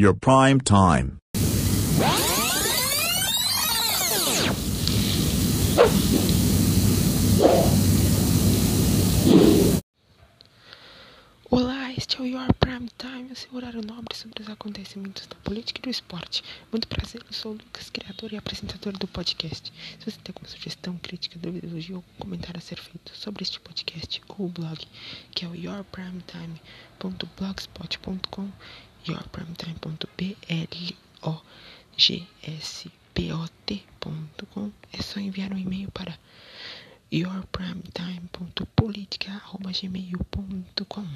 Your prime time. Olá, este é o Your Prime Time, o seu horário nobre sobre os acontecimentos da política e do esporte. Muito prazer, eu sou o Lucas, criador e apresentador do podcast. Se você tem alguma sugestão, crítica, dúvida, elogio ou comentário a ser feito sobre este podcast ou o blog, que é o yourprimetime.blogspot.com, yourprimetime.blogspot.com, é só enviar um e-mail para yourprimetime.politica.gmail.com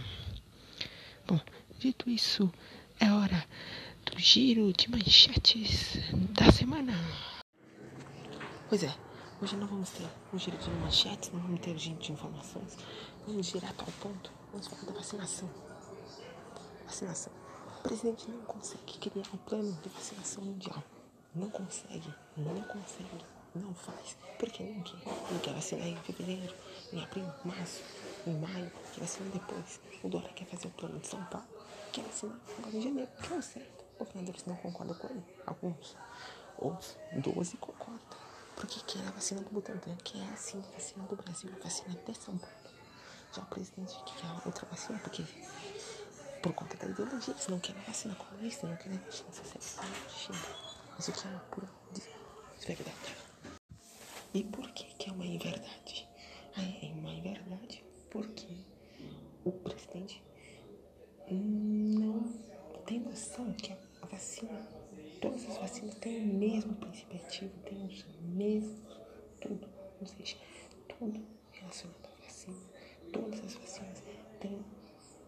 Bom, dito isso, é hora do giro de manchetes da semana. Pois é, hoje não vamos ter um giro de manchetes, não vamos ter giro de informações. Vamos direto ao ponto. Vamos falar da vacinação. Vacinação. Presidente não consegue criar um plano de vacinação mundial. Não consegue, não consegue, não faz. Porque não quer. Não quer vacinar em fevereiro, em abril, março, em maio, quer vacinar depois. O Dória quer fazer o plano de São Paulo, quer vacinar agora em janeiro, que é o certo. Governadores não concordam com ele, alguns. Outros, 12 concordam. Porque quer a vacina do Butantan, que é assim, a vacina do Brasil, a vacina de São Paulo. Já o presidente quer outra vacina, porque por conta da ideologia, eles não querem vacina comunista, não querem vacina socialista de China. Mas o que é uma pura verdade. E por que que é uma inverdade? É uma inverdade porque o presidente não tem noção que a vacina, todas as vacinas têm o mesmo princípio ativo, têm os mesmos, tudo, ou seja, tudo relacionado à vacina, todas as vacinas têm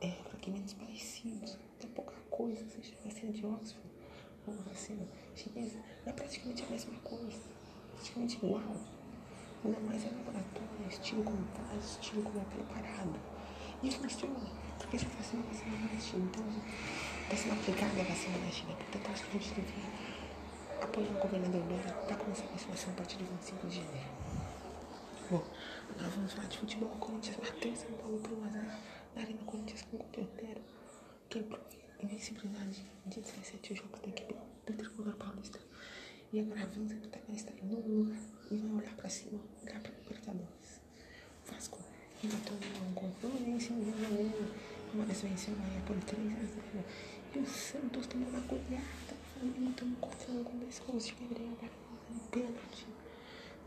é, fragmentos parecidos, tem pouca coisa, seja vacina de Oxford ou vacina chinesa, é praticamente a mesma coisa, praticamente igual. Ainda mais é laboratório, estilo como faz, estilo como é preparado. E funciona, porque essa vacina é vacina da China, então está sendo aplicada a vacina da China. Portanto, acho que a gente devia apoiar o governador Dória para começar a vacinação a partir de 25 de janeiro. Bom, agora vamos falar de futebol. Corinthians bateu São Paulo por 1 na Arena Corinthians com o Teotero, que prove invencibilidade de 17 jogos da equipe do Tricolor Paulista. E agora avança que tá está em novo lugar e vai olhar pra cima, olhar pra Libertadores. O Vasco empatou um gol Fluminense no Rio de Janeiro, venceu o Bahia por 3 a 0. E o Santos tomou uma goleada. O Flamengo tomou 4 a 1 com 2 gols de Gabriel Barbosa em pênalti.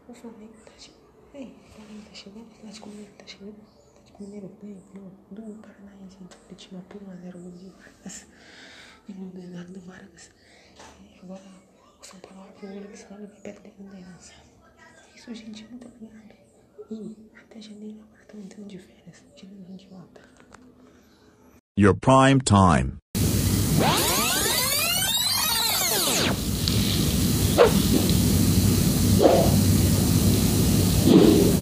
O Flamengo tá chegando. Ei, o Flamengo tá chegando, o Atlético Mineiro tá chegando. O Atlético Mineiro ganhou do Paranaense de Curitiba por 1 a 0 gol de Vargas. E gol do Eduardo Vargas. E agora o São Paulo abre o olho, senão ele vai perder a liderança. É isso, gente. Muito obrigado. E até janeiro, agora estamos entrando de férias. Janeiro a gente volta. Your prime time.